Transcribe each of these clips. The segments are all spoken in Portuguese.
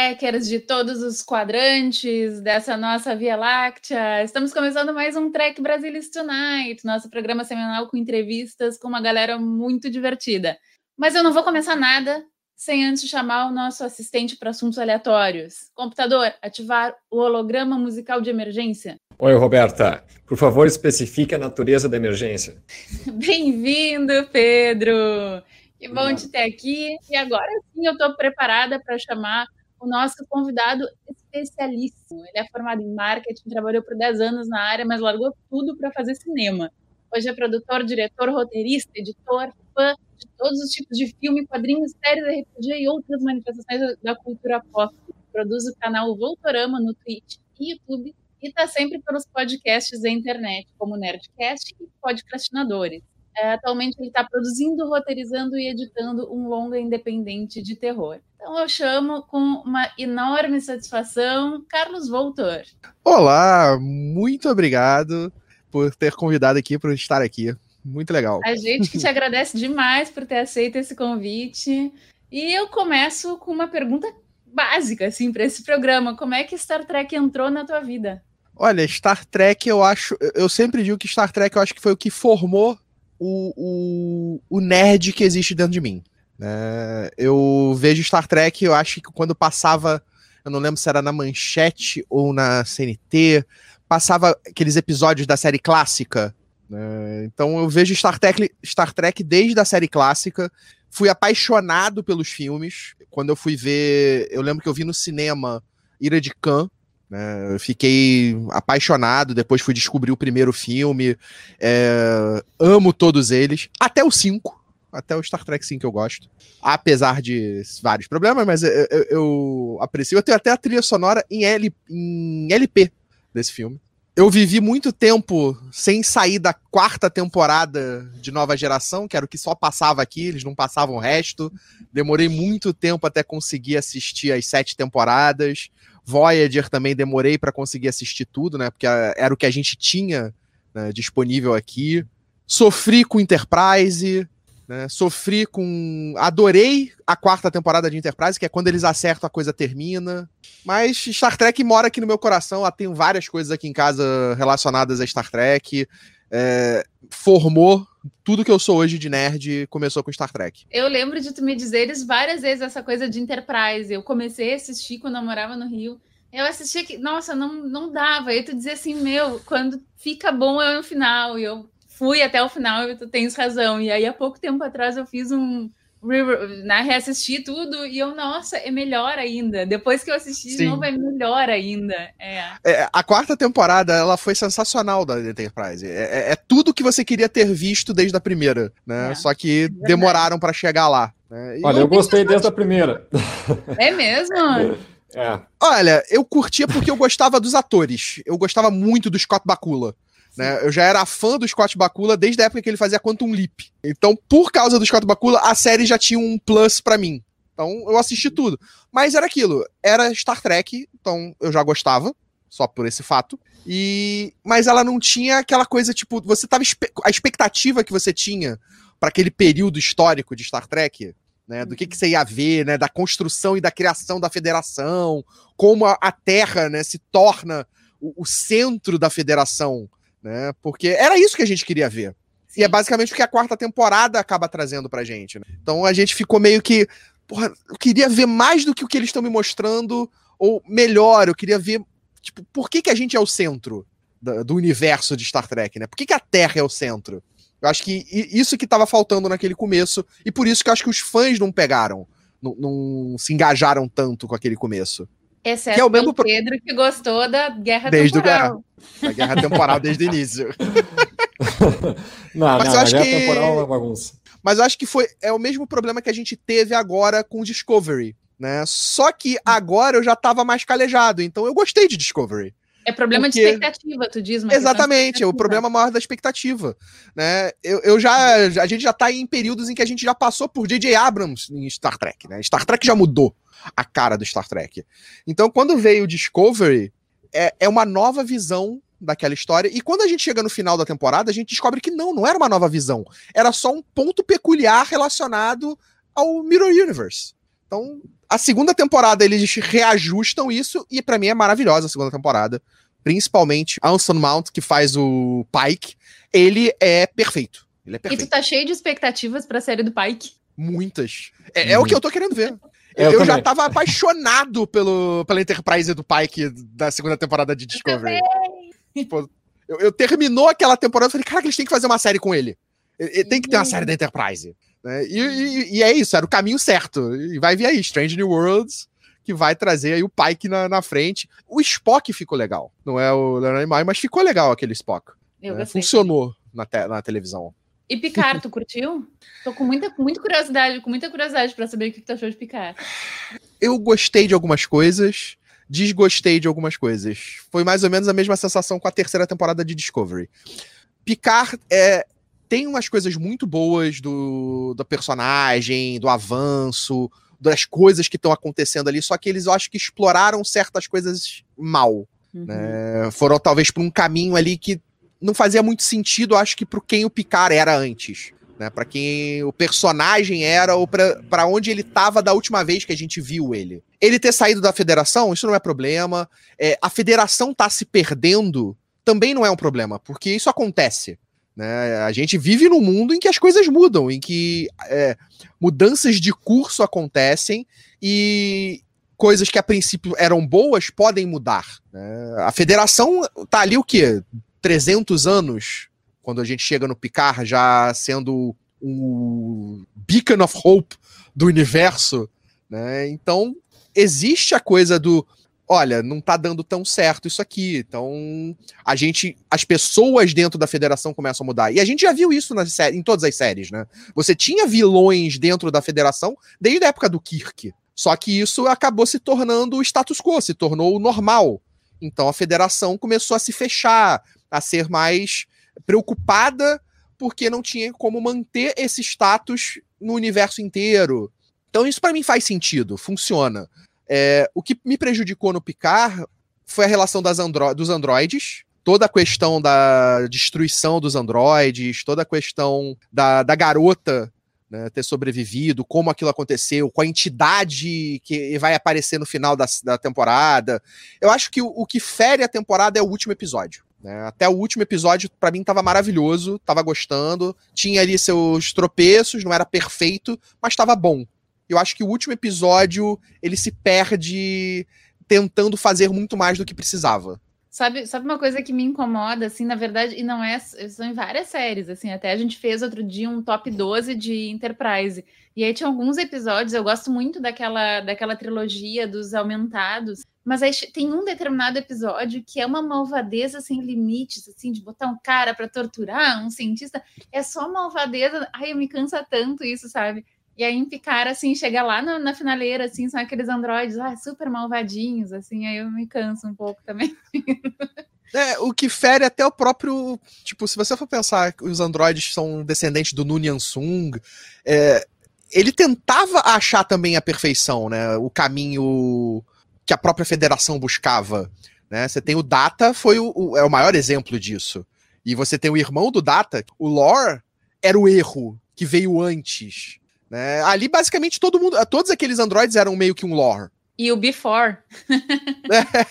Trekkers de todos os quadrantes dessa nossa Via Láctea. Estamos começando mais um Trek Brasilis Tonight, nosso programa semanal com entrevistas com uma galera muito divertida. Mas eu não vou começar nada sem antes chamar o nosso assistente para assuntos aleatórios. Computador, ativar o holograma musical de emergência. Oi, Roberta. Por favor, especifique a natureza da emergência. Bem-vindo, Pedro. Que bom Obrigado. te ter aqui. E agora sim eu estou preparada para chamar o nosso convidado especialíssimo. Ele é formado em marketing, trabalhou por 10 anos na área, mas largou tudo para fazer cinema. Hoje é produtor, diretor, roteirista, editor, fã de todos os tipos de filme, quadrinhos, séries, RPG e outras manifestações da cultura pop. Produz o canal Voltorama no Twitch e YouTube e está sempre pelos podcasts da internet, como Nerdcast e Podcastinadores. É, atualmente ele está produzindo, roteirizando e editando um longa independente de terror. Então eu chamo com uma enorme satisfação Carlos Voltor. Olá, muito obrigado por ter convidado aqui, por estar aqui. Muito legal. A gente que te agradece demais por ter aceito esse convite. E eu começo com uma pergunta básica, assim, para esse programa. Como é que Star Trek entrou na tua vida? Olha, Star Trek, eu acho. Eu sempre digo que Star Trek eu acho que foi o que formou o, o, o nerd que existe dentro de mim. É, eu vejo Star Trek, eu acho que quando passava. Eu não lembro se era na manchete ou na CNT, passava aqueles episódios da série clássica né? então eu vejo Star Trek, Star Trek desde a série clássica. Fui apaixonado pelos filmes. Quando eu fui ver, eu lembro que eu vi no cinema Ira de Khan. Né? Fiquei apaixonado. Depois fui descobrir o primeiro filme. É, amo todos eles. Até o 5. Até o Star Trek 5 eu gosto. Apesar de vários problemas, mas eu, eu, eu aprecio. Eu tenho até a trilha sonora em, L, em LP desse filme eu vivi muito tempo sem sair da quarta temporada de Nova Geração, que era o que só passava aqui, eles não passavam o resto. Demorei muito tempo até conseguir assistir as sete temporadas. Voyager também demorei para conseguir assistir tudo, né? Porque era o que a gente tinha né, disponível aqui. Sofri com Enterprise, né? Sofri com. Adorei a quarta temporada de Enterprise, que é quando eles acertam a coisa termina. Mas Star Trek mora aqui no meu coração. Tenho várias coisas aqui em casa relacionadas a Star Trek. É, formou tudo que eu sou hoje de nerd começou com Star Trek. Eu lembro de tu me dizeres várias vezes essa coisa de Enterprise. Eu comecei a assistir quando eu morava no Rio. Eu assistia que, nossa, não, não dava. Aí tu dizia assim, meu, quando fica bom é no final. E eu fui até o final e tu tens razão. E aí, há pouco tempo atrás, eu fiz um. Né, reassisti tudo e eu, nossa, é melhor ainda. Depois que eu assisti Sim. de novo, é melhor ainda. É. é. a quarta temporada, ela foi sensacional da Enterprise. É, é, é tudo que você queria ter visto desde a primeira, né? É, Só que demoraram para chegar lá. Né? Olha, eu gostei desde a primeira. É mesmo? É. Olha, eu curtia porque eu gostava dos atores. Eu gostava muito do Scott Bakula. Né? Eu já era fã do Scott Bakula desde a época que ele fazia Quantum Leap. Então, por causa do Scott Bakula, a série já tinha um plus para mim. Então, eu assisti tudo. Mas era aquilo, era Star Trek, então eu já gostava, só por esse fato. E mas ela não tinha aquela coisa tipo, você tava a expectativa que você tinha para aquele período histórico de Star Trek, né, do que, que você ia ver, né, da construção e da criação da federação, como a, a Terra, né, se torna o, o centro da federação, né? Porque era isso que a gente queria ver. Sim. E é basicamente o que a quarta temporada acaba trazendo pra gente. Né? Então a gente ficou meio que. Porra, eu queria ver mais do que o que eles estão me mostrando, ou melhor, eu queria ver. Tipo, por que, que a gente é o centro do, do universo de Star Trek, né? Por que, que a Terra é o centro? Eu acho que isso que estava faltando naquele começo, e por isso que eu acho que os fãs não pegaram, não, não se engajaram tanto com aquele começo. Exceto que é o mesmo Pedro que gostou da guerra desde temporal. O guerra, da guerra temporal desde o início. não, Mas não, eu acho a guerra que... temporal é uma bagunça. Mas eu acho que foi é o mesmo problema que a gente teve agora com Discovery, né? Só que agora eu já tava mais calejado, então eu gostei de Discovery. É problema porque... de expectativa, tu diz, mas. Exatamente, é o problema maior da expectativa. Né? Eu, eu já. A gente já tá em períodos em que a gente já passou por J.J. Abrams em Star Trek, né? Star Trek já mudou a cara do Star Trek. Então, quando veio o Discovery, é, é uma nova visão daquela história. E quando a gente chega no final da temporada, a gente descobre que não, não era uma nova visão. Era só um ponto peculiar relacionado ao Mirror Universe. Então, a segunda temporada eles reajustam isso e para mim é maravilhosa a segunda temporada. Principalmente Anson Mount, que faz o Pike, ele é perfeito. Ele é perfeito. E tu tá cheio de expectativas pra série do Pike? Muitas. É, é o que eu tô querendo ver. Eu, eu já tava apaixonado pelo, pela Enterprise do Pike da segunda temporada de Discovery. Tipo, eu, eu, terminou aquela temporada e falei, cara, eles têm que fazer uma série com ele. ele tem que ter uma série da Enterprise. Né? E, e, e, é isso, era o caminho certo. E vai vir aí, Strange New Worlds, que vai trazer aí o Pike na, na frente. O Spock ficou legal. Não é o Leonard Nimoy, mas ficou legal aquele Spock. Né? Funcionou na, te, na televisão. E Picard, tu curtiu? Tô com muita, muita curiosidade, com muita curiosidade para saber o que tu achou de Picard. Eu gostei de algumas coisas, desgostei de algumas coisas. Foi mais ou menos a mesma sensação com a terceira temporada de Discovery. Picard é, tem umas coisas muito boas do, do personagem, do avanço, das coisas que estão acontecendo ali, só que eles eu acho que exploraram certas coisas mal. Uhum. Né? Foram talvez por um caminho ali que não fazia muito sentido, acho que para quem o Picard era antes. Né, para quem o personagem era ou para onde ele estava da última vez que a gente viu ele. Ele ter saído da federação, isso não é problema. É, a federação tá se perdendo também não é um problema, porque isso acontece. Né? A gente vive num mundo em que as coisas mudam, em que é, mudanças de curso acontecem e coisas que a princípio eram boas podem mudar. Né? A federação tá ali o quê? 300 anos, quando a gente chega no Picard já sendo o beacon of hope do universo, né? Então, existe a coisa do olha, não tá dando tão certo isso aqui. Então, a gente, as pessoas dentro da federação começam a mudar. E a gente já viu isso nas em todas as séries, né? Você tinha vilões dentro da federação desde a época do Kirk. Só que isso acabou se tornando o status quo, se tornou o normal. Então a federação começou a se fechar, a ser mais preocupada porque não tinha como manter esse status no universo inteiro. Então isso para mim faz sentido, funciona. É, o que me prejudicou no Picard foi a relação andro dos androides, toda a questão da destruição dos androides, toda a questão da, da garota né, ter sobrevivido, como aquilo aconteceu, com a entidade que vai aparecer no final da, da temporada. Eu acho que o, o que fere a temporada é o último episódio. Né? Até o último episódio, para mim, tava maravilhoso, tava gostando. Tinha ali seus tropeços, não era perfeito, mas tava bom. Eu acho que o último episódio ele se perde tentando fazer muito mais do que precisava. Sabe, sabe uma coisa que me incomoda, assim, na verdade, e não é, são em várias séries, assim, até a gente fez outro dia um top 12 de Enterprise, e aí tinha alguns episódios, eu gosto muito daquela, daquela trilogia dos aumentados, mas aí tem um determinado episódio que é uma malvadeza sem limites, assim, de botar um cara para torturar, um cientista, é só malvadeza, ai, me cansa tanto isso, sabe? E aí em Picard, assim, chega lá na, na, finaleira, assim, são aqueles androides ah, super malvadinhos, assim, aí eu me canso um pouco também. É, o que fere até o próprio. Tipo, se você for pensar que os androides são descendentes do Nunyan Sung, é, ele tentava achar também a perfeição, né? O caminho que a própria federação buscava. Né? Você tem o Data, foi o, o, é o maior exemplo disso. E você tem o irmão do Data, o Lore era o erro que veio antes. Né? Ali, basicamente, todo mundo. Todos aqueles androides eram meio que um lore. E o Before. é.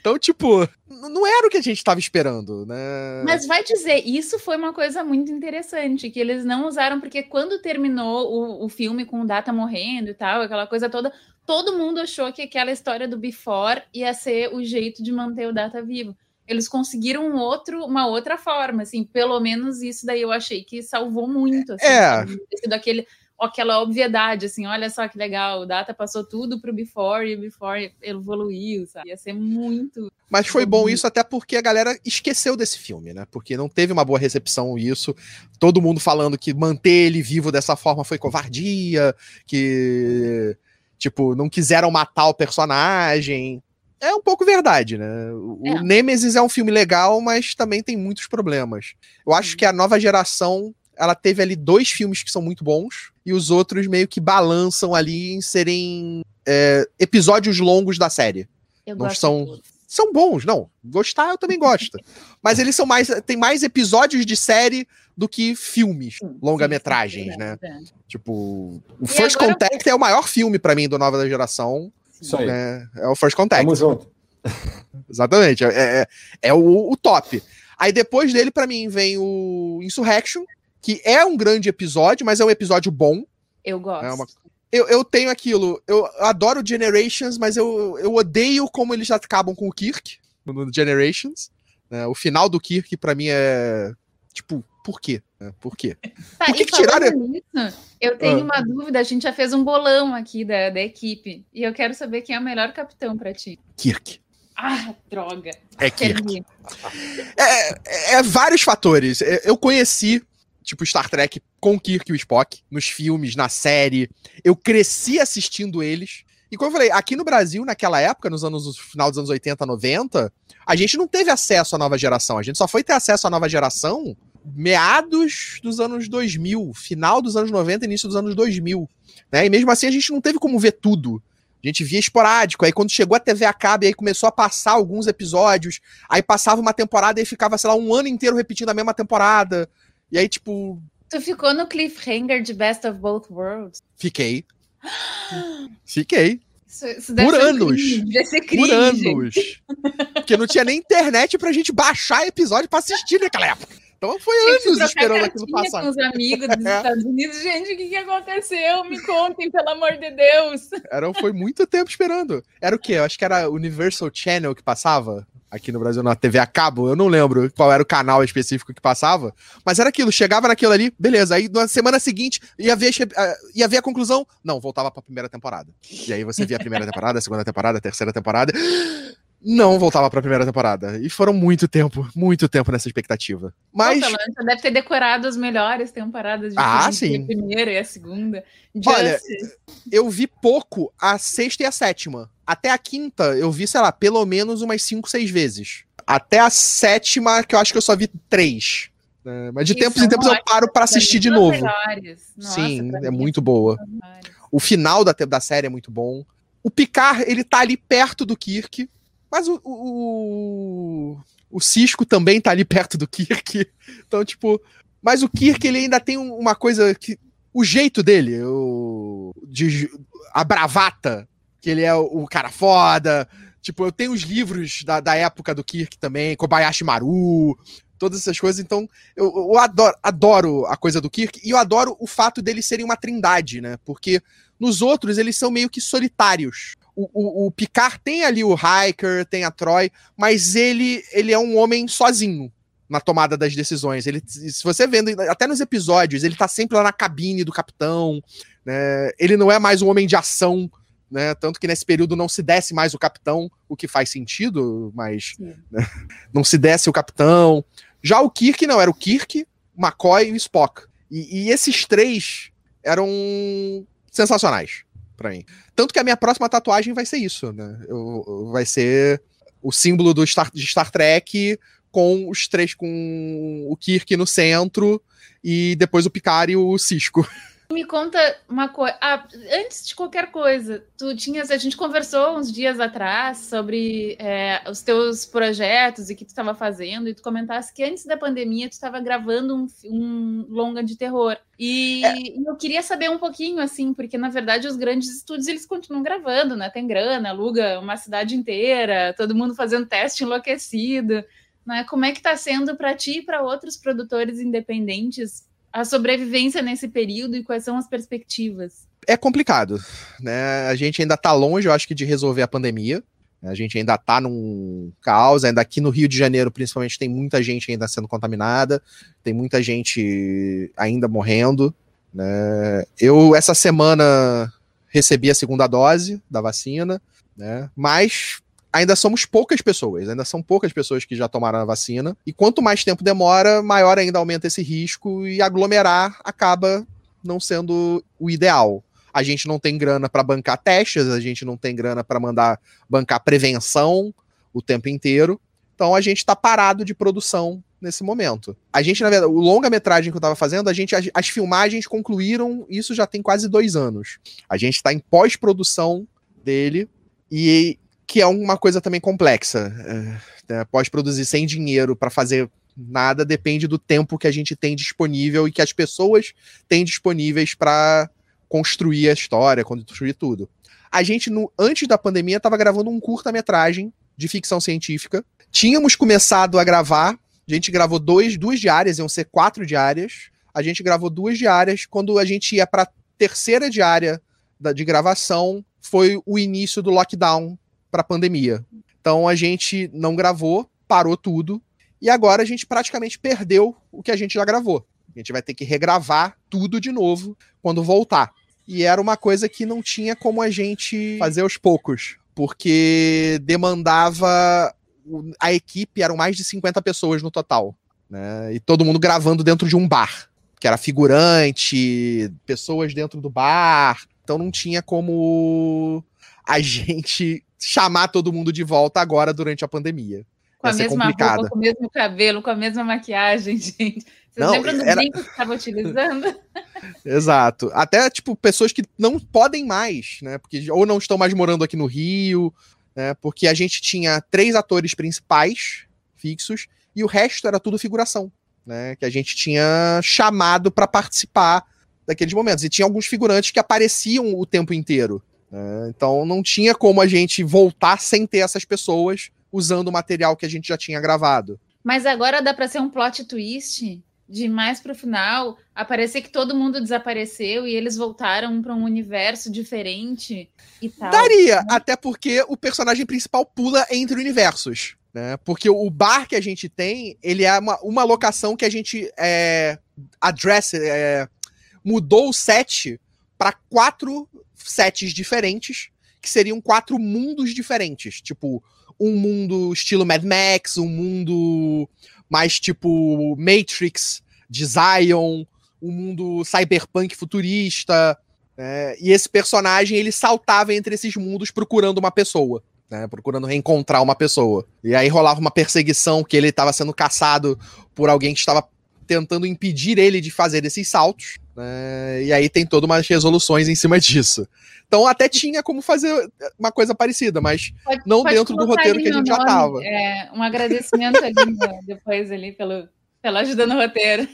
Então, tipo, não era o que a gente estava esperando, né? Mas vai dizer, isso foi uma coisa muito interessante, que eles não usaram, porque quando terminou o, o filme com o Data morrendo e tal, aquela coisa toda, todo mundo achou que aquela história do Before ia ser o jeito de manter o Data vivo. Eles conseguiram um outro, uma outra forma, assim, pelo menos isso daí eu achei que salvou muito, assim, é. sido aquele aquela obviedade, assim, olha só que legal, o Data passou tudo pro Before e o Before evoluiu, sabe? Ia ser muito. Mas foi bom isso até porque a galera esqueceu desse filme, né? Porque não teve uma boa recepção isso. Todo mundo falando que manter ele vivo dessa forma foi covardia, que tipo, não quiseram matar o personagem. é um pouco verdade, né? O é. Nemesis é um filme legal, mas também tem muitos problemas. Eu acho que a nova geração ela teve ali dois filmes que são muito bons e os outros meio que balançam ali em serem é, episódios longos da série. Eu não são são bons, não. Gostar eu também gosto. Mas eles são mais tem mais episódios de série do que filmes, longa-metragens, né? É. Tipo, o e First agora... Contact é o maior filme para mim do Nova Geração. Isso aí. Né? É o First Contact. Tamo junto. Exatamente. É, é, é o, o, top. Aí depois dele, para mim, vem o Insurrection, que é um grande episódio, mas é um episódio bom. Eu gosto. É uma... eu, eu tenho aquilo. Eu adoro Generations, mas eu, eu odeio como eles acabam com o Kirk no Generations. Né? O final do Kirk, para mim, é. Tipo, por quê? É, por quê? Tá, por que, que tiraram. Nisso, eu tenho ah. uma dúvida. A gente já fez um bolão aqui da, da equipe. E eu quero saber quem é o melhor capitão para ti. Kirk. Ah, droga. É Kirk. É, é, é, vários fatores. Eu conheci, tipo, Star Trek com Kirk e o Spock, nos filmes, na série. Eu cresci assistindo eles. E como eu falei, aqui no Brasil, naquela época, nos anos, no final dos anos 80, 90, a gente não teve acesso à nova geração. A gente só foi ter acesso à nova geração meados dos anos 2000, final dos anos 90, início dos anos 2000. Né? E mesmo assim a gente não teve como ver tudo. A gente via esporádico. Aí quando chegou a TV a cabo, aí começou a passar alguns episódios. Aí passava uma temporada e fificava, sei lá, um ano inteiro repetindo a mesma temporada. E aí, tipo. Tu ficou no cliffhanger de Best of Both Worlds? Fiquei. Fiquei. Isso, isso por anos. Crime, por anos. Porque não tinha nem internet pra gente baixar episódio pra assistir naquela época. Então foi anos esperando aquilo passar. com os amigos dos Estados Unidos. Gente, o que, que aconteceu? Me contem, pelo amor de Deus. Era, foi muito tempo esperando. Era o quê? Eu acho que era Universal Channel que passava aqui no Brasil na TV a cabo, eu não lembro qual era o canal específico que passava, mas era aquilo, chegava naquilo ali, beleza, aí na semana seguinte ia ver, eh, ia ver a conclusão, não, voltava pra primeira temporada. E aí você via a primeira temporada, a segunda temporada, a terceira temporada, não voltava pra primeira temporada. E foram muito tempo, muito tempo nessa expectativa. Mas. Você deve ter decorado as melhores temporadas de ah, sim. a primeira e a segunda. Olha, eu vi pouco a sexta e a sétima. Até a quinta, eu vi, sei lá, pelo menos umas cinco, seis vezes. Até a sétima, que eu acho que eu só vi três. É, mas de tempos em tempos eu paro para assistir de novo. Nossa, Sim, é muito boa. O final da, da série é muito bom. O Picard, ele tá ali perto do Kirk mas o, o, o Cisco também tá ali perto do Kirk. Então, tipo. Mas o Kirk, ele ainda tem uma coisa que. O jeito dele, o, de, a bravata, que ele é o, o cara foda. Tipo, eu tenho os livros da, da época do Kirk também, Kobayashi Maru, todas essas coisas. Então, eu, eu adoro, adoro, a coisa do Kirk e eu adoro o fato deles serem uma trindade, né? Porque nos outros eles são meio que solitários o, o, o Picard tem ali o Hiker, tem a Troy, mas ele, ele é um homem sozinho na tomada das decisões. Ele, se você vendo, até nos episódios, ele tá sempre lá na cabine do capitão, né? Ele não é mais um homem de ação, né? Tanto que nesse período não se desce mais o capitão, o que faz sentido, mas né? não se desce o capitão. Já o Kirk não, era o Kirk, o McCoy e o Spock. E, e esses três eram sensacionais para mim. Tanto que a minha próxima tatuagem vai ser isso, né? Eu, vai ser o símbolo do Star, de Star Trek com os três, com o Kirk no centro e depois o Picard e o Cisco. Me conta uma coisa. Ah, antes de qualquer coisa, tu tinhas. A gente conversou uns dias atrás sobre é, os teus projetos e o que tu estava fazendo, e tu comentaste que antes da pandemia tu estava gravando um, um, longa de terror. E, é. e, eu queria saber um pouquinho, assim, porque na verdade os grandes estúdios eles continuam gravando, né? Tem grana, aluga uma cidade inteira, todo mundo fazendo teste enlouquecido. Né? Como é que está sendo para ti e para outros produtores independentes a sobrevivência nesse período e quais são as perspectivas? É complicado, né? A gente ainda está longe, eu acho que, de resolver a pandemia. A gente ainda está num caos, ainda aqui no Rio de Janeiro, principalmente, tem muita gente ainda sendo contaminada, tem muita gente ainda morrendo. Né? Eu, essa semana, recebi a segunda dose da vacina, né? Mas ainda somos poucas pessoas, ainda são poucas pessoas que já tomaram a vacina. E quanto mais tempo demora, maior ainda aumenta esse risco e aglomerar acaba não sendo o ideal. a gente não tem grana para bancar testes, a gente não tem grana para mandar bancar prevenção o tempo inteiro. Então a gente está parado de produção nesse momento. A gente, na verdade, o longa-metragem que eu estava fazendo, a gente, as, as, filmagens concluíram, isso já tem quase dois anos. A gente está em pós-produção dele, e que é uma coisa também complexa. É, né, Pós-produzir sem dinheiro para fazer nada depende do tempo que a gente tem disponível e que as pessoas têm disponíveis para construir a história, construir tudo. A gente, no, antes da pandemia, estava gravando um curta-metragem de ficção científica. Tínhamos começado a gravar, a gente gravou dois, duas diárias, iam ser quatro diárias. A gente gravou duas diárias. Quando a gente ia para terceira diária da, de gravação, foi o início do lockdown para a pandemia. Então a gente não gravou, parou tudo, e agora a gente praticamente perdeu o que a gente já gravou. A gente vai ter que regravar tudo de novo quando voltar. E era uma coisa que não tinha como a gente fazer aos poucos, porque demandava. A equipe eram mais de 50 pessoas no total. Né? E todo mundo gravando dentro de um bar. Que era figurante, pessoas dentro do bar. Então não tinha como a gente chamar todo mundo de volta agora durante a pandemia. Com a mesma roupa, com o mesmo cabelo, com a mesma maquiagem, gente. Vocês não, lembram do era... que estava utilizando? Exato. Até, tipo, pessoas que não podem mais, né? Porque, ou não estão mais morando aqui no Rio, né? Porque a gente tinha três atores principais fixos e o resto era tudo figuração, né? Que a gente tinha chamado para participar daqueles momentos. E tinha alguns figurantes que apareciam o tempo inteiro. Né? Então não tinha como a gente voltar sem ter essas pessoas usando o material que a gente já tinha gravado. Mas agora dá para ser um plot twist de mais pro final aparecer que todo mundo desapareceu e eles voltaram para um universo diferente e tal. Daria, né? até porque o personagem principal pula entre universos. Né? Porque o bar que a gente tem, ele é uma, uma locação que a gente é, address, é, mudou o set para quatro sets diferentes, que seriam quatro mundos diferentes. Tipo, um mundo estilo Mad Max, um mundo mais tipo Matrix, de Zion, um mundo cyberpunk futurista. Né? E esse personagem ele saltava entre esses mundos procurando uma pessoa. Né, procurando reencontrar uma pessoa. E aí rolava uma perseguição que ele estava sendo caçado por alguém que estava tentando impedir ele de fazer esses saltos. Né, e aí tem todas umas resoluções em cima disso. Então até tinha como fazer uma coisa parecida, mas pode, não pode dentro do roteiro que a gente nome, já tava. É, um agradecimento ali depois ali pelo, pela ajuda no roteiro.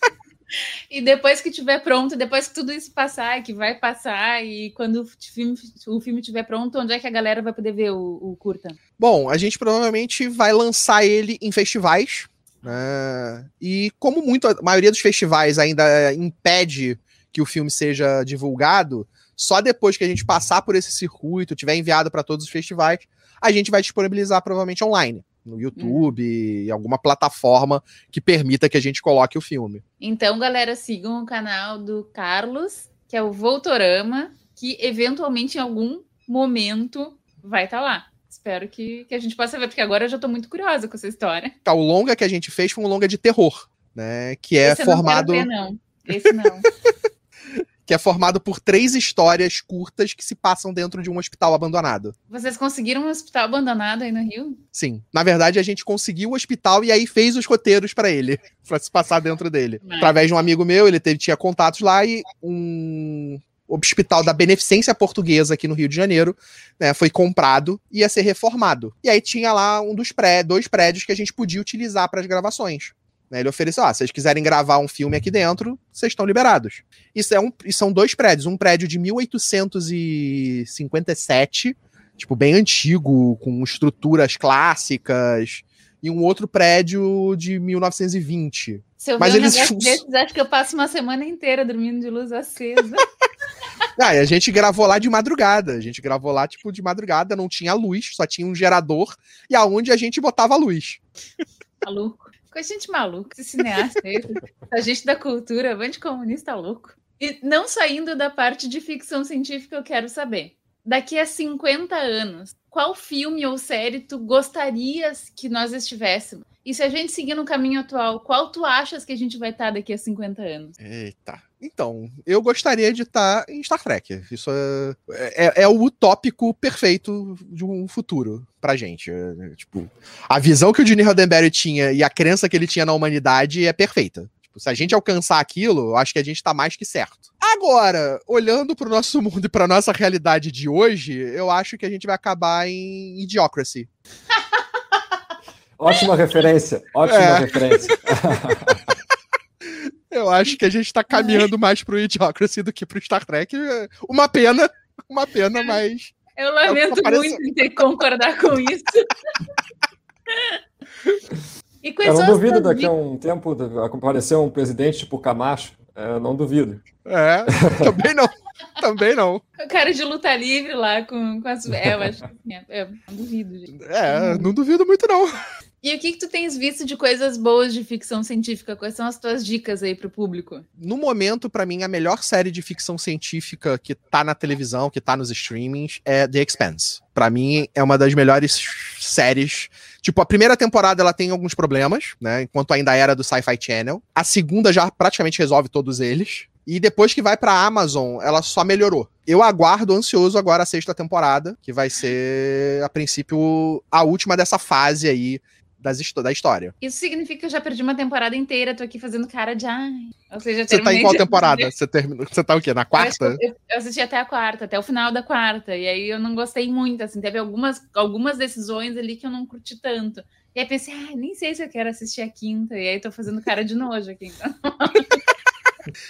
e depois que tiver pronto, depois que tudo isso passar, que vai passar, e quando o filme, o filme estiver pronto, onde é que a galera vai poder ver o, o curta? Bom, a gente provavelmente vai lançar ele em festivais. Né? E como muito, a maioria dos festivais ainda impede que o filme seja divulgado, só depois que a gente passar por esse circuito, tiver enviado para todos os festivais, a gente vai disponibilizar provavelmente online. No YouTube, uhum. alguma plataforma que permita que a gente coloque o filme. Então, galera, sigam o canal do Carlos, que é o Voltorama, que eventualmente em algum momento vai estar tá lá. Espero que, que a gente possa ver, porque agora eu já estou muito curiosa com essa história. Tá, o longa que a gente fez foi um longa de terror, né? Que é Esse formado. Eu não, ver, não. Esse não. que é formado por três histórias curtas que se passam dentro de um hospital abandonado. Vocês conseguiram um hospital abandonado aí no Rio? Sim. Na verdade, a gente conseguiu o hospital e aí fez os roteiros para ele, para se passar dentro dele. Mas... Através de um amigo meu, ele teve, tinha contatos lá e um hospital da Beneficência Portuguesa aqui no Rio de Janeiro, né, foi comprado e ia ser reformado. E aí tinha lá um dos pré, dois prédios que a gente podia utilizar para as gravações. Né? Ele ofereceu: ah, se vocês quiserem gravar um filme aqui dentro, vocês estão liberados. Isso é um, são dois prédios. Um prédio de 1857, tipo, bem antigo, com estruturas clássicas, e um outro prédio de 1920. Se eu Mas ver um eles desses, acho que eu passo uma semana inteira dormindo de luz acesa. ah, e a gente gravou lá de madrugada. A gente gravou lá, tipo, de madrugada, não tinha luz, só tinha um gerador, e aonde a gente botava a luz. Maluco. Coisa gente maluca, esse cineasta, a gente da cultura, bando de comunista louco. E não saindo da parte de ficção científica, eu quero saber. Daqui a 50 anos, qual filme ou série tu gostarias que nós estivéssemos? E se a gente seguir no caminho atual, qual tu achas que a gente vai estar daqui a 50 anos? Eita. Então, eu gostaria de estar em Star Trek. Isso é, é, é o utópico perfeito de um futuro pra gente. É, tipo, a visão que o Gene Roddenberry tinha e a crença que ele tinha na humanidade é perfeita. Tipo, se a gente alcançar aquilo, eu acho que a gente tá mais que certo. Agora, olhando pro nosso mundo e pra nossa realidade de hoje, eu acho que a gente vai acabar em Idiocracy. Ótima referência, ótima é. referência. Eu acho que a gente tá caminhando mais pro Idiocracy do que pro Star Trek. Uma pena, uma pena, mas. Eu lamento é muito ter que concordar com isso. e com eu não duvido daqui a um tempo aparecer um presidente tipo Camacho. Eu não duvido. É, também não. Também não. O cara de luta livre lá com, com as. É, eu acho que. É, é, não duvido, gente. É, não duvido muito, não. E o que, que tu tens visto de coisas boas de ficção científica? Quais são as tuas dicas aí pro público? No momento, para mim, a melhor série de ficção científica que tá na televisão, que tá nos streamings, é The Expanse. Para mim, é uma das melhores séries. Tipo, a primeira temporada ela tem alguns problemas, né? Enquanto ainda era do Sci-Fi Channel. A segunda já praticamente resolve todos eles. E depois que vai pra Amazon, ela só melhorou. Eu aguardo ansioso agora a sexta temporada, que vai ser, a princípio, a última dessa fase aí das, da história. Isso significa que eu já perdi uma temporada inteira, tô aqui fazendo cara de ai. Ou seja, Você tá em qual temporada? Você, termina, você tá o quê? Na quarta? Eu, eu, assisti até a quarta, até o final da quarta. E aí eu não gostei muito, assim, teve algumas, algumas decisões ali que eu não curti tanto. E aí pensei, ah, nem sei se eu quero assistir a quinta. E aí tô fazendo cara de nojo aqui, então.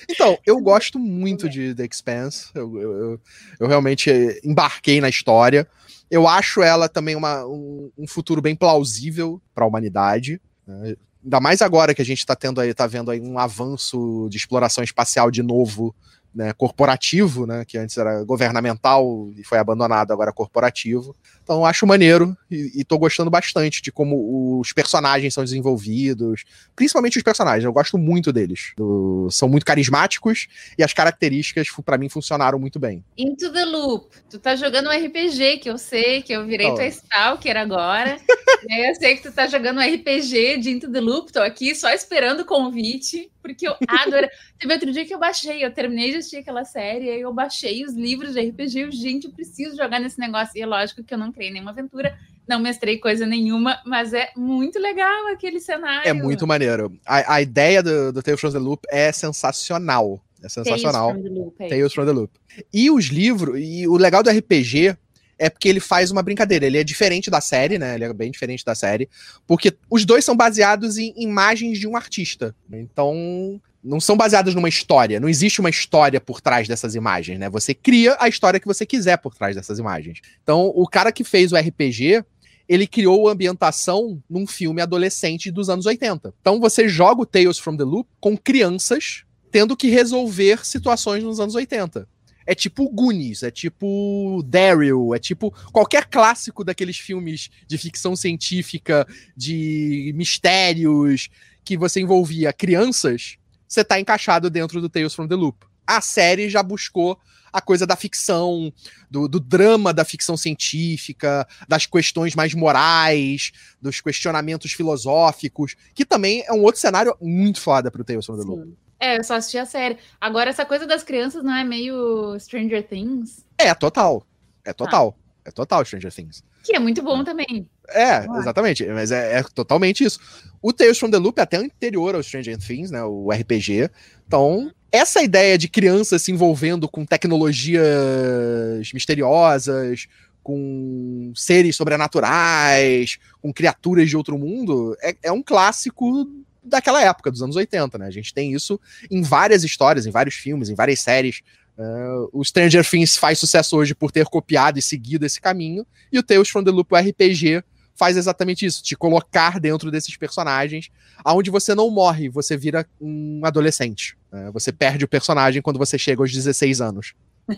Então, eu gosto muito de The Expanse. Eu, eu, eu, realmente embarquei na história. Eu acho ela também uma, um, um futuro bem plausível para a humanidade. Né? Ainda mais agora que a gente está tendo aí, tá vendo aí um avanço de exploração espacial de novo né, corporativo, né, que antes era governamental e foi abandonado, agora corporativo. Então acho maneiro e, e tô gostando bastante de como os personagens são desenvolvidos, principalmente os personagens, eu gosto muito deles. Do, são muito carismáticos e as características para mim funcionaram muito bem. Into the Loop, tu tá jogando um RPG que eu sei, que eu virei oh. tua stalker agora. eu sei que tu tá jogando um RPG de Into the Loop, tô aqui só esperando o convite, porque eu adoro. Teve outro dia que eu baixei, eu terminei de assistir aquela série, aí eu baixei os livros de RPG, eu, gente, eu preciso jogar nesse negócio. E é lógico que eu não criei nenhuma aventura, não mestrei coisa nenhuma, mas é muito legal aquele cenário. É muito maneiro. A, a ideia do, do Tales from the Loop é sensacional. É sensacional. Tales from the Loop. É Tales from the Loop. E os livros, e o legal do RPG é porque ele faz uma brincadeira. Ele é diferente da série, né? Ele é bem diferente da série. Porque os dois são baseados em imagens de um artista. Então, não são baseados numa história. Não existe uma história por trás dessas imagens, né? Você cria a história que você quiser por trás dessas imagens. Então, o cara que fez o RPG, ele criou a ambientação num filme adolescente dos anos 80. Então, você joga o Tales from the Loop com crianças tendo que resolver situações nos anos 80. É tipo Goonies, é tipo Daryl, é tipo qualquer clássico daqueles filmes de ficção científica, de mistérios, que você envolvia crianças você está encaixado dentro do Tales from the Loop. A série já buscou a coisa da ficção, do, do, drama da ficção científica, das questões mais morais, dos questionamentos filosóficos, que também é um outro cenário muito foda pro Tales from the Loop. É, eu só assisti a série. Agora, essa coisa das crianças não é meio Stranger Things? É, total. É total. Ah. É total Stranger Things. Que é muito bom também. É, exatamente. Mas é, é, totalmente isso. O Tales from the Loop é até anterior ao Stranger Things, né? O RPG. Então, essa ideia de crianças se envolvendo com tecnologias misteriosas, com seres sobrenaturais, com criaturas de outro mundo, é, é um clássico daquela época, dos anos 80, né? A gente tem isso em várias histórias, em vários filmes, em várias séries. Uh, o Stranger Things faz sucesso hoje por ter copiado e seguido esse caminho, e o Tales from the Loop o RPG faz exatamente isso, te colocar dentro desses personagens, aonde você não morre, você vira um adolescente. Né? Você perde o personagem quando você chega aos 16 anos.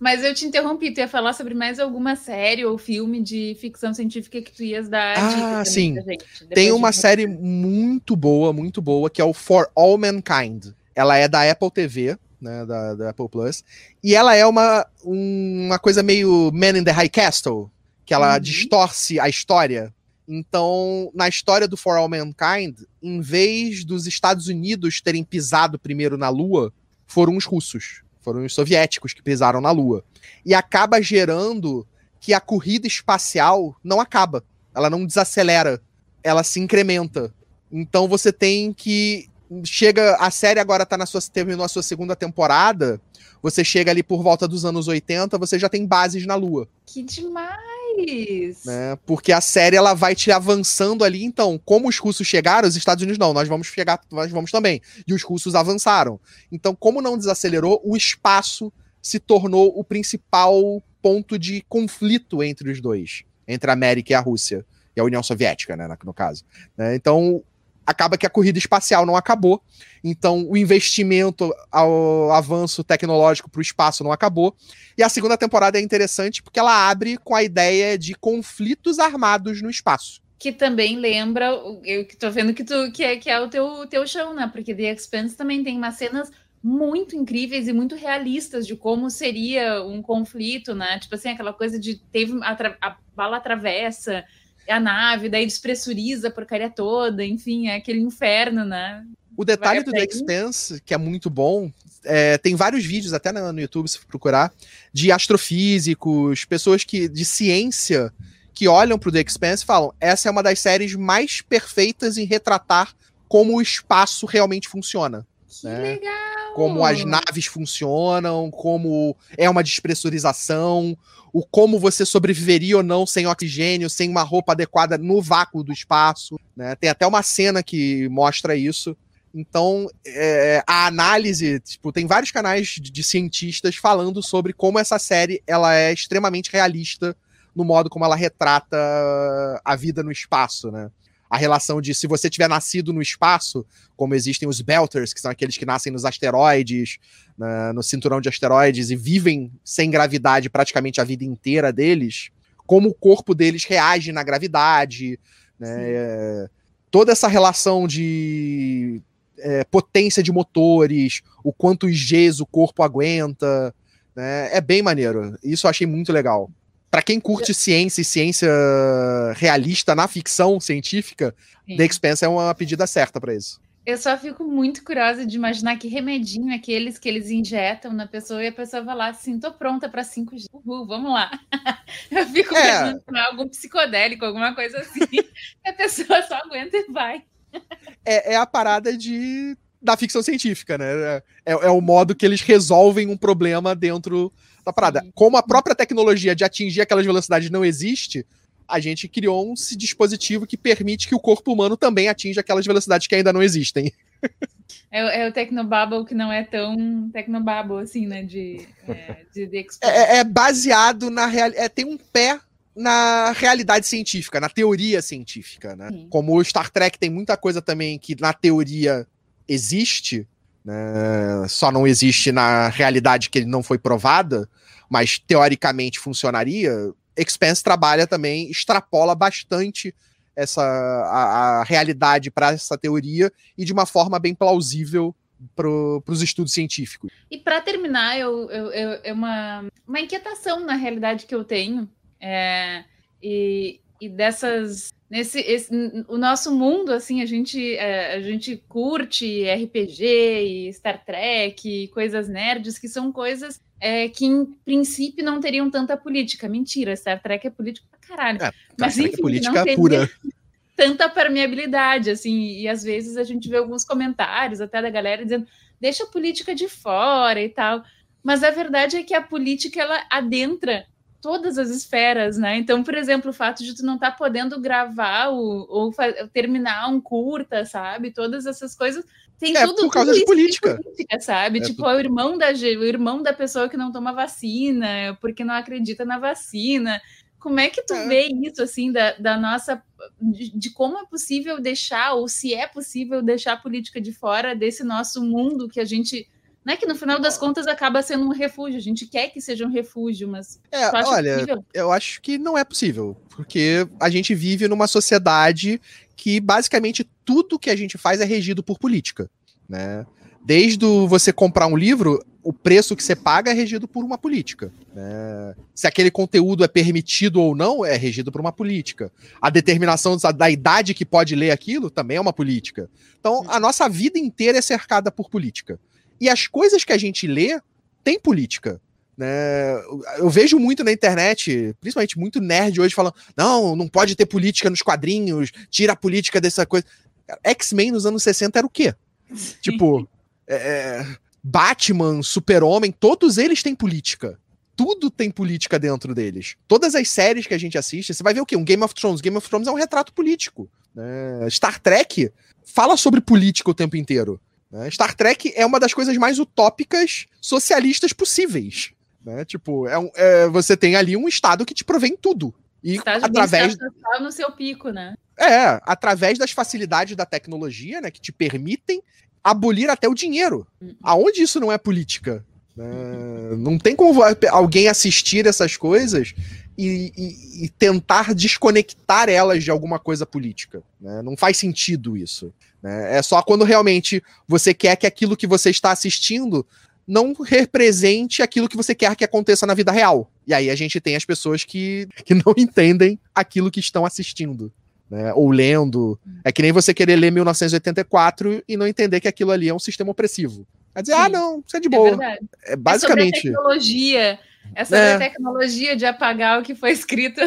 Mas eu te interrompi, tu ia falar sobre mais alguma série ou filme de ficção científica que tu ias dar Ah, sim. Tem uma série muito boa, muito boa, que é o For All Mankind. Ela é da Apple TV, né, da, da Apple Plus, e ela é uma, uma coisa meio Man in the High Castle, que ela uhum. distorce a história. Então, na história do For All Mankind, em vez dos Estados Unidos terem pisado primeiro na Lua, foram os russos, foram os soviéticos que pisaram na Lua. E acaba gerando que a corrida espacial não acaba, ela não desacelera, ela se incrementa. Então você tem que chega a série agora tá na sua terminou a sua segunda temporada, você chega ali por volta dos anos 80, você já tem bases na Lua. Que demais! Né? Porque a série ela vai te avançando ali, então, como os russos chegaram, os Estados Unidos não, nós vamos chegar, nós vamos também. E os russos avançaram. Então, como não desacelerou, o espaço se tornou o principal ponto de conflito entre os dois, entre a América e a Rússia, e a União Soviética, né, no caso. Né? Então, acaba que a corrida espacial não acabou. Então, o investimento ao avanço tecnológico para o espaço não acabou. E a segunda temporada é interessante porque ela abre com a ideia de conflitos armados no espaço. Que também lembra, eu que tô vendo que, tu, que, é, que é o teu, teu chão, né? Porque The Expanse também tem umas cenas muito incríveis e muito realistas de como seria um conflito, né? Tipo assim, aquela coisa de teve a, a bala atravessa, a nave, daí despressuriza a porcaria toda, enfim, é aquele inferno, né? O detalhe do The Expanse, que é muito bom, é, tem vários vídeos, até no, YouTube, se procurar, de astrofísicos, pessoas que de ciência que olham para o The Expanse e falam: essa é uma das séries mais perfeitas em retratar como o espaço realmente funciona. Que né? legal! Como as naves funcionam, como é uma despressurização, o como você sobreviveria ou não sem oxigênio, sem uma roupa adequada no vácuo do espaço. Né? Tem até uma cena que mostra isso. Então, é, a análise, tipo, tem vários canais de, de, cientistas falando sobre como essa série ela é extremamente realista no modo como ela retrata a vida no espaço, né? A relação de se você tiver nascido no espaço, como existem os Belters, que são aqueles que nascem nos asteroides, na, no cinturão de asteroides e vivem sem gravidade praticamente a vida inteira deles, como o corpo deles reage na gravidade, né? É, toda essa relação de é, potência de motores, o quanto Gs o corpo aguenta, né? É bem maneiro. Isso eu achei muito legal para quem curte ciência e ciência realista na ficção científica, Sim. The Expanse é uma pedida certa para isso. Eu só fico muito curiosa de imaginar que remedinho é aqueles que eles injetam na pessoa e a pessoa vai lá assim, tô pronta para 5G. Uhul, vamos lá. Eu fico é. pensando em algum psicodélico, alguma coisa assim. a pessoa só aguenta e vai. É, é a parada de da ficção científica, né? É, é, o modo que eles resolvem um problema dentro da parada. Como a própria tecnologia de atingir aquelas velocidades não existe, a gente criou um dispositivo que permite que o corpo humano também atinja aquelas velocidades que ainda não existem. É, é o Tecnobabble que não é tão Tecnobabble assim, né? De, é, de, de é, é, é, baseado na realidade. É, tem um pé na realidade científica, na teoria científica, né? Sim. Como o Star Trek tem muita coisa também que na teoria existe, né? só não existe na realidade que ele não foi provada, mas teoricamente funcionaria. Expense trabalha também, extrapola bastante essa a, a realidade para essa teoria e de uma forma bem plausível para os estudos científicos. E para terminar, eu, eu, eu, é uma, uma inquietação na realidade que eu tenho. É, e, e dessas nesse esse, o nosso mundo assim a gente é, a gente curte RPG e Star Trek e coisas nerds que são coisas é, que em princípio não teriam tanta política. Mentira Star Trek é político pra caralho. É, mas é enfim, política não pura. tanta permeabilidade assim e às vezes a gente vê alguns comentários até da galera dizendo deixa a política de fora e tal. Mas a verdade é que a política ela adentra todas as esferas, né? Então, por exemplo, o fato de tu não estar tá podendo gravar o, ou terminar um curta, sabe? Todas essas coisas tem é, tudo por causa de política. política. sabe? É tipo, é o irmão da o irmão da pessoa que não toma vacina, porque não acredita na vacina. Como é que tu é. vê isso assim da, da nossa de, de, como é possível deixar ou se é possível deixar a política de fora desse nosso mundo que a gente né, que no final das contas acaba sendo um refúgio. A gente quer que seja um refúgio, mas. É, olha, possível? eu acho que não é possível. Porque a gente vive numa sociedade que basicamente tudo que a gente faz é regido por política. Né? Desde você comprar um livro, o preço que você paga é regido por uma política. Né? Se aquele conteúdo é permitido ou não, é regido por uma política. A determinação da idade que pode ler aquilo também é uma política. Então, a nossa vida inteira é cercada por política. E as coisas que a gente lê têm política. Né? Eu vejo muito na internet, principalmente muito nerd hoje, falando: não, não pode ter política nos quadrinhos, tira a política dessa coisa. X-Men nos anos 60 era o quê? Sim. Tipo, é, é, Batman, Super-Homem, todos eles têm política. Tudo tem política dentro deles. Todas as séries que a gente assiste, você vai ver o quê? Um Game of Thrones. Game of Thrones é um retrato político. Né? Star Trek fala sobre política o tempo inteiro. Né? Star Trek é uma das coisas mais utópicas socialistas possíveis. Né? Tipo, é um, é, você tem ali um Estado que te provém tudo. E Estágio através no seu pico, né? É, através das facilidades da tecnologia, né, que te permitem abolir até o dinheiro. Uhum. Aonde isso não é política? É, não tem como alguém assistir essas coisas e, e, e, tentar desconectar elas de alguma coisa política. Né? Não faz sentido isso. Né? É só quando realmente você quer que aquilo que você está assistindo não represente aquilo que você quer que aconteça na vida real. E aí a gente tem as pessoas que, que não entendem aquilo que estão assistindo. Né, ou lendo. É que nem você querer ler 1984 e não entender que aquilo ali é um sistema opressivo. Vai dizer, ah, Sim. ah, não, isso é de é boa. É, é basicamente. É sobre a tecnologia. É sobre é. a tecnologia de apagar o que foi escrito.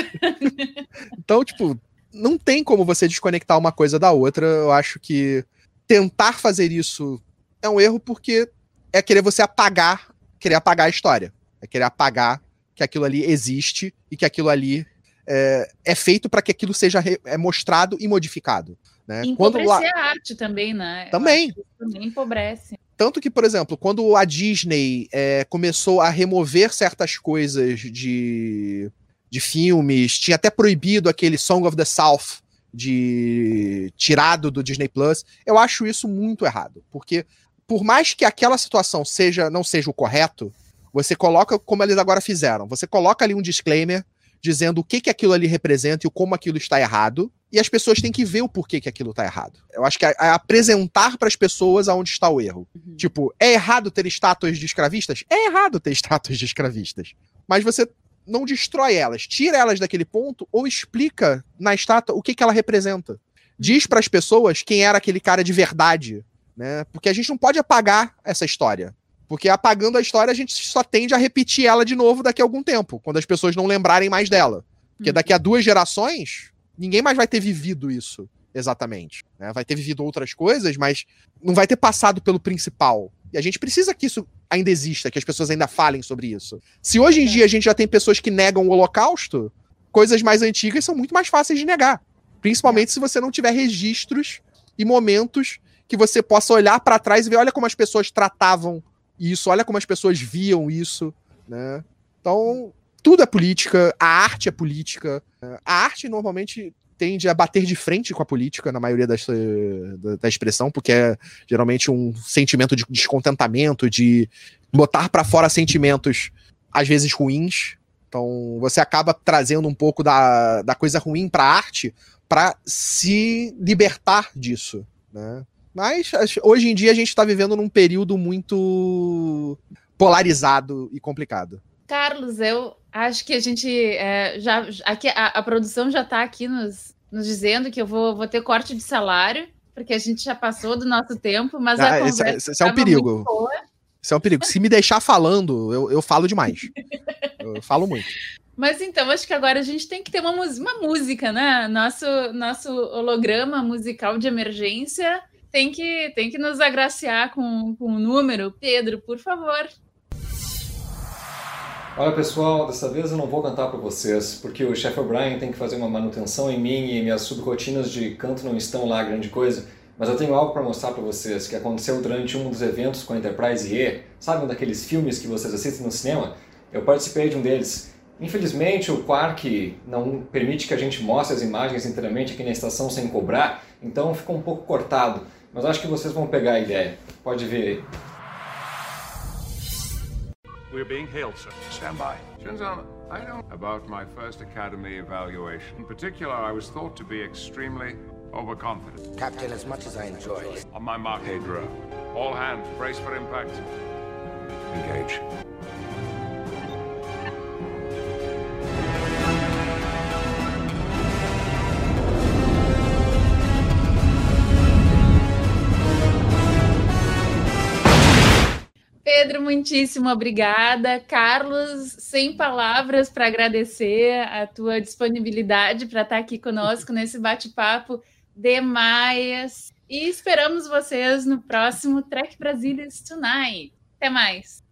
então, tipo, não tem como você desconectar uma coisa da outra. Eu acho que tentar fazer isso é um erro porque é querer você apagar, querer apagar a história. É querer apagar que aquilo ali existe e que aquilo ali é, é feito para que aquilo seja re, é mostrado e modificado. Né? Empobrece quando a arte também, né? Também. também empobrece. Tanto que, por exemplo, quando a Disney é, começou a remover certas coisas de, de filmes, tinha até proibido aquele Song of the South de tirado do Disney Plus, eu acho isso muito errado, porque por mais que aquela situação seja não seja o correto, você coloca como eles agora fizeram. Você coloca ali um disclaimer dizendo o que, que aquilo ali representa e como aquilo está errado, e as pessoas têm que ver o porquê que aquilo está errado. Eu acho que é, é apresentar para as pessoas aonde está o erro. Uhum. Tipo, é errado ter estátuas de escravistas? É errado ter estátuas de escravistas. Mas você não destrói elas, tira elas daquele ponto ou explica na estátua o que, que ela representa. Diz para as pessoas quem era aquele cara de verdade né? Porque a gente não pode apagar essa história. Porque apagando a história, a gente só tende a repetir ela de novo daqui a algum tempo, quando as pessoas não lembrarem mais dela. Porque daqui a duas gerações, ninguém mais vai ter vivido isso exatamente. Né? Vai ter vivido outras coisas, mas não vai ter passado pelo principal. E a gente precisa que isso ainda exista, que as pessoas ainda falem sobre isso. Se hoje em dia a gente já tem pessoas que negam o Holocausto, coisas mais antigas são muito mais fáceis de negar. Principalmente se você não tiver registros e momentos que você possa olhar para trás e ver, olha como as pessoas tratavam isso, olha como as pessoas viam isso, né? Então, tudo é política, a arte é política. A arte normalmente tende a bater de frente com a política, na maioria da, da expressão, porque é geralmente um sentimento de descontentamento, de botar para fora sentimentos, às vezes ruins. Então, você acaba trazendo um pouco da, da coisa ruim para a arte para se libertar disso, né? Mas hoje em dia a gente está vivendo num período muito polarizado e complicado. Carlos, eu acho que a gente é, já. Aqui, a, a produção já está aqui nos, nos dizendo que eu vou, vou ter corte de salário, porque a gente já passou do nosso tempo, mas ah, a esse, é, esse é um perigo. Isso é um perigo. Se me deixar falando, eu, eu falo demais. eu falo muito. Mas então, acho que agora a gente tem que ter uma, uma música, né? Nosso, nosso holograma musical de emergência tem que, tem que nos agraciar com, com um número. Pedro, por favor. Olha pessoal, dessa vez eu não vou cantar para vocês, porque o chefe O'Brien tem que fazer uma manutenção em mim e minhas subrotinas de canto não estão lá grande coisa. Mas eu tenho algo para mostrar para vocês que aconteceu durante um dos eventos com a Enterprise E. Sabe um daqueles filmes que vocês assistem no cinema? Eu participei de um deles. Infelizmente, o Quark não permite que a gente mostre as imagens inteiramente aqui na estação sem cobrar, então ficou um pouco cortado. Mas acho que vocês vão pegar a ideia. Pode ver aí. We're being hailed, sir. Stand by. Shinzan, I know about my first Academy evaluation. In particular, I was thought to be extremely overconfident. Captain, as much as I enjoy On my mark, Pedro. All hands, brace for impact. Engage. Pedro, muitíssimo obrigada. Carlos, sem palavras para agradecer a tua disponibilidade para estar aqui conosco nesse bate-papo demais. E esperamos vocês no próximo Trek Brasilis Tonight. Até mais.